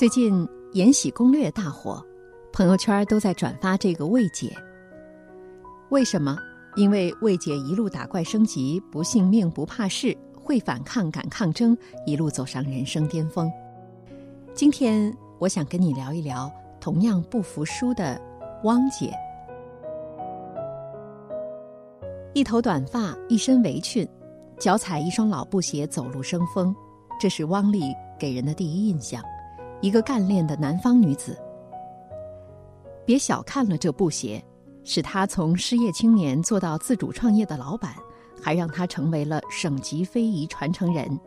最近《延禧攻略》大火，朋友圈都在转发这个魏姐。为什么？因为魏姐一路打怪升级，不信命不怕事，会反抗敢抗争，一路走上人生巅峰。今天我想跟你聊一聊同样不服输的汪姐。一头短发，一身围裙，脚踩一双老布鞋，走路生风，这是汪丽给人的第一印象。一个干练的南方女子，别小看了这布鞋，使她从失业青年做到自主创业的老板，还让她成为了省级非遗传承人。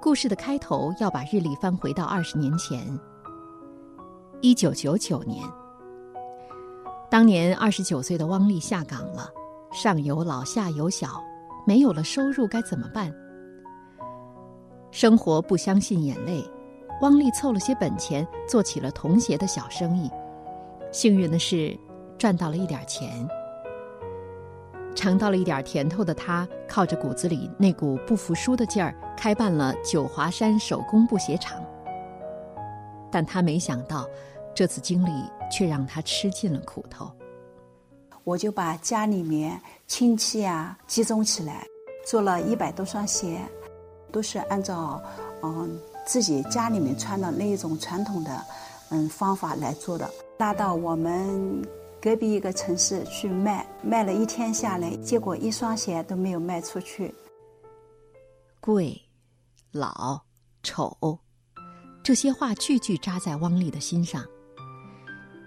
故事的开头要把日历翻回到二十年前，一九九九年。当年二十九岁的汪丽下岗了，上有老下有小，没有了收入该怎么办？生活不相信眼泪。汪丽凑了些本钱，做起了童鞋的小生意。幸运的是，赚到了一点钱。尝到了一点甜头的他，靠着骨子里那股不服输的劲儿，开办了九华山手工布鞋厂。但他没想到，这次经历却让他吃尽了苦头。我就把家里面亲戚啊集中起来，做了一百多双鞋，都是按照嗯。自己家里面穿的那一种传统的，嗯方法来做的，拉到我们隔壁一个城市去卖，卖了一天下来，结果一双鞋都没有卖出去。贵、老、丑，这些话句句扎在汪丽的心上。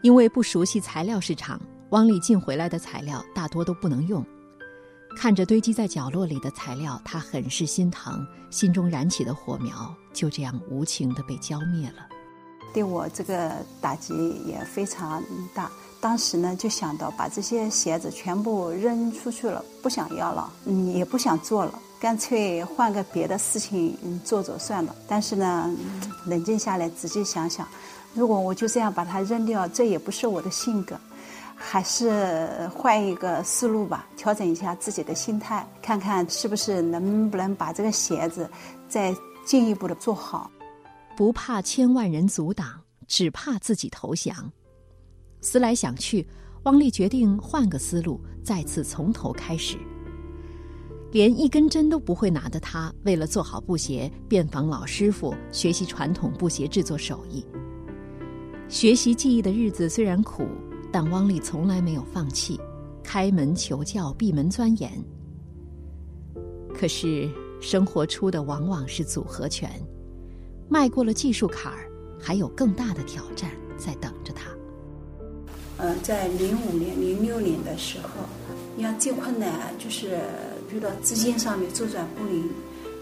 因为不熟悉材料市场，汪丽进回来的材料大多都不能用。看着堆积在角落里的材料，他很是心疼，心中燃起的火苗就这样无情的被浇灭了。对我这个打击也非常大。当时呢，就想到把这些鞋子全部扔出去了，不想要了，嗯，也不想做了，干脆换个别的事情做做算了。但是呢，冷静下来仔细想想，如果我就这样把它扔掉，这也不是我的性格。还是换一个思路吧，调整一下自己的心态，看看是不是能不能把这个鞋子再进一步的做好。不怕千万人阻挡，只怕自己投降。思来想去，汪丽决定换个思路，再次从头开始。连一根针都不会拿的她，为了做好布鞋，遍访老师傅，学习传统布鞋制作手艺。学习技艺的日子虽然苦。但汪丽从来没有放弃，开门求教，闭门钻研。可是生活出的往往是组合拳，迈过了技术坎儿，还有更大的挑战在等着他。嗯，在零五年、零六年的时候，你看最困难就是遇到资金上面周转不灵，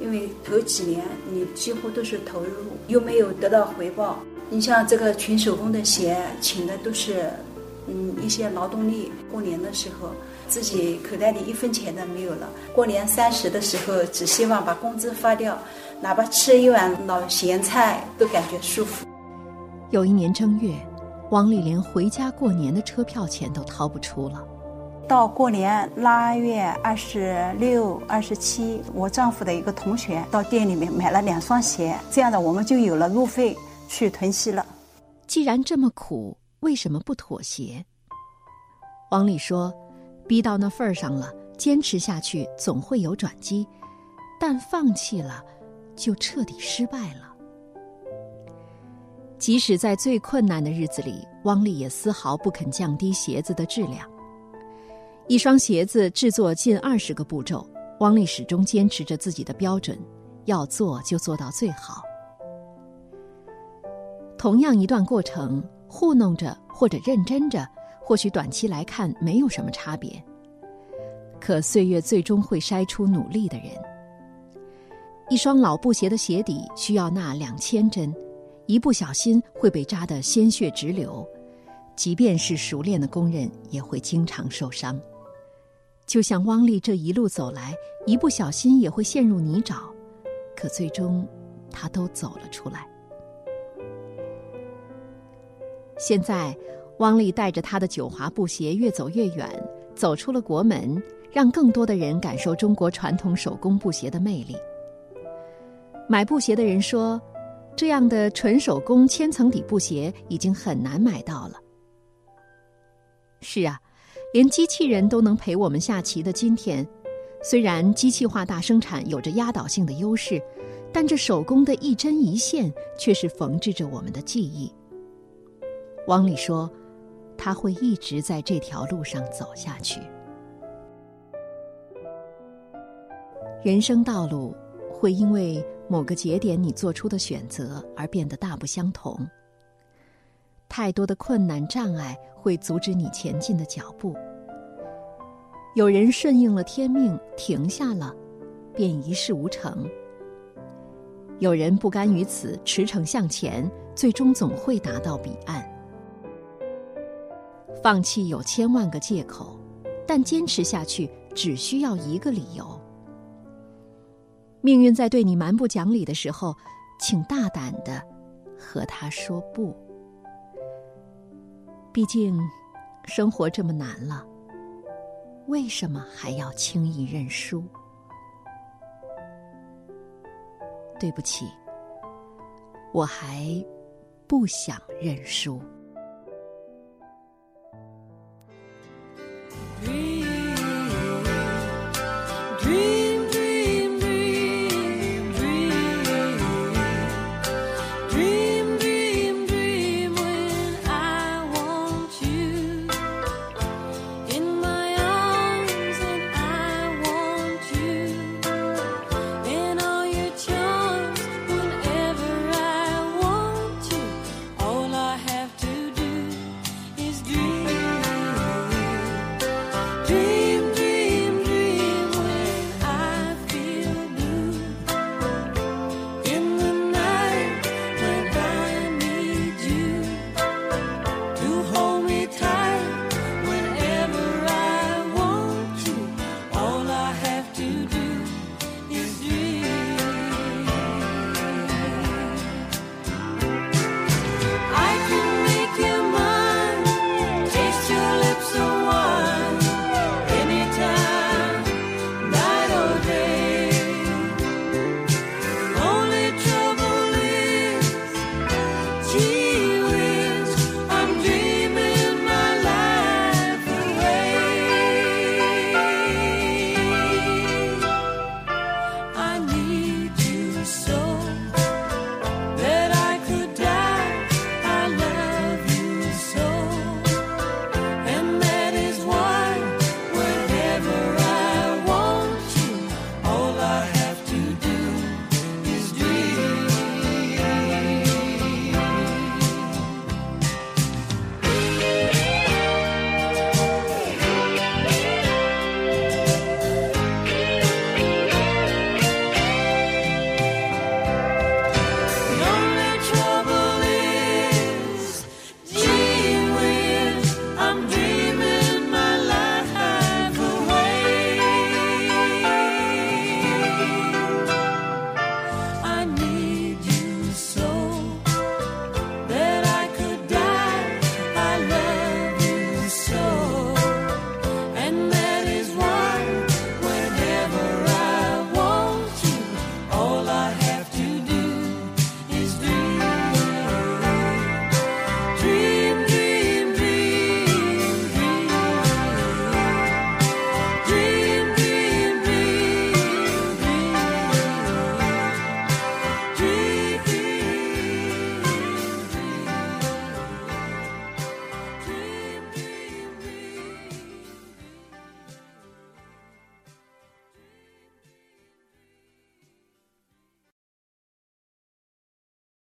因为头几年你几乎都是投入，又没有得到回报。你像这个群手工的鞋，请的都是。嗯，一些劳动力过年的时候，自己口袋里一分钱都没有了。过年三十的时候，只希望把工资发掉，哪怕吃一碗老咸菜都感觉舒服。有一年正月，王丽连回家过年的车票钱都掏不出了。到过年腊月二十六、二十七，我丈夫的一个同学到店里面买了两双鞋，这样的我们就有了路费去屯溪了。既然这么苦。为什么不妥协？王丽说：“逼到那份儿上了，坚持下去总会有转机，但放弃了，就彻底失败了。”即使在最困难的日子里，汪丽也丝毫不肯降低鞋子的质量。一双鞋子制作近二十个步骤，汪丽始终坚持着自己的标准，要做就做到最好。同样一段过程。糊弄着或者认真着，或许短期来看没有什么差别。可岁月最终会筛出努力的人。一双老布鞋的鞋底需要纳两千针，一不小心会被扎得鲜血直流，即便是熟练的工人也会经常受伤。就像汪丽这一路走来，一不小心也会陷入泥沼，可最终，她都走了出来。现在，汪丽带着她的九华布鞋越走越远，走出了国门，让更多的人感受中国传统手工布鞋的魅力。买布鞋的人说：“这样的纯手工千层底布鞋已经很难买到了。是啊，连机器人都能陪我们下棋的今天，虽然机器化大生产有着压倒性的优势，但这手工的一针一线却是缝制着我们的记忆。汪里说，他会一直在这条路上走下去。人生道路会因为某个节点你做出的选择而变得大不相同。太多的困难障碍会阻止你前进的脚步。有人顺应了天命，停下了，便一事无成；有人不甘于此，驰骋向前，最终总会达到彼岸。放弃有千万个借口，但坚持下去只需要一个理由。命运在对你蛮不讲理的时候，请大胆的和他说不。毕竟，生活这么难了，为什么还要轻易认输？对不起，我还不想认输。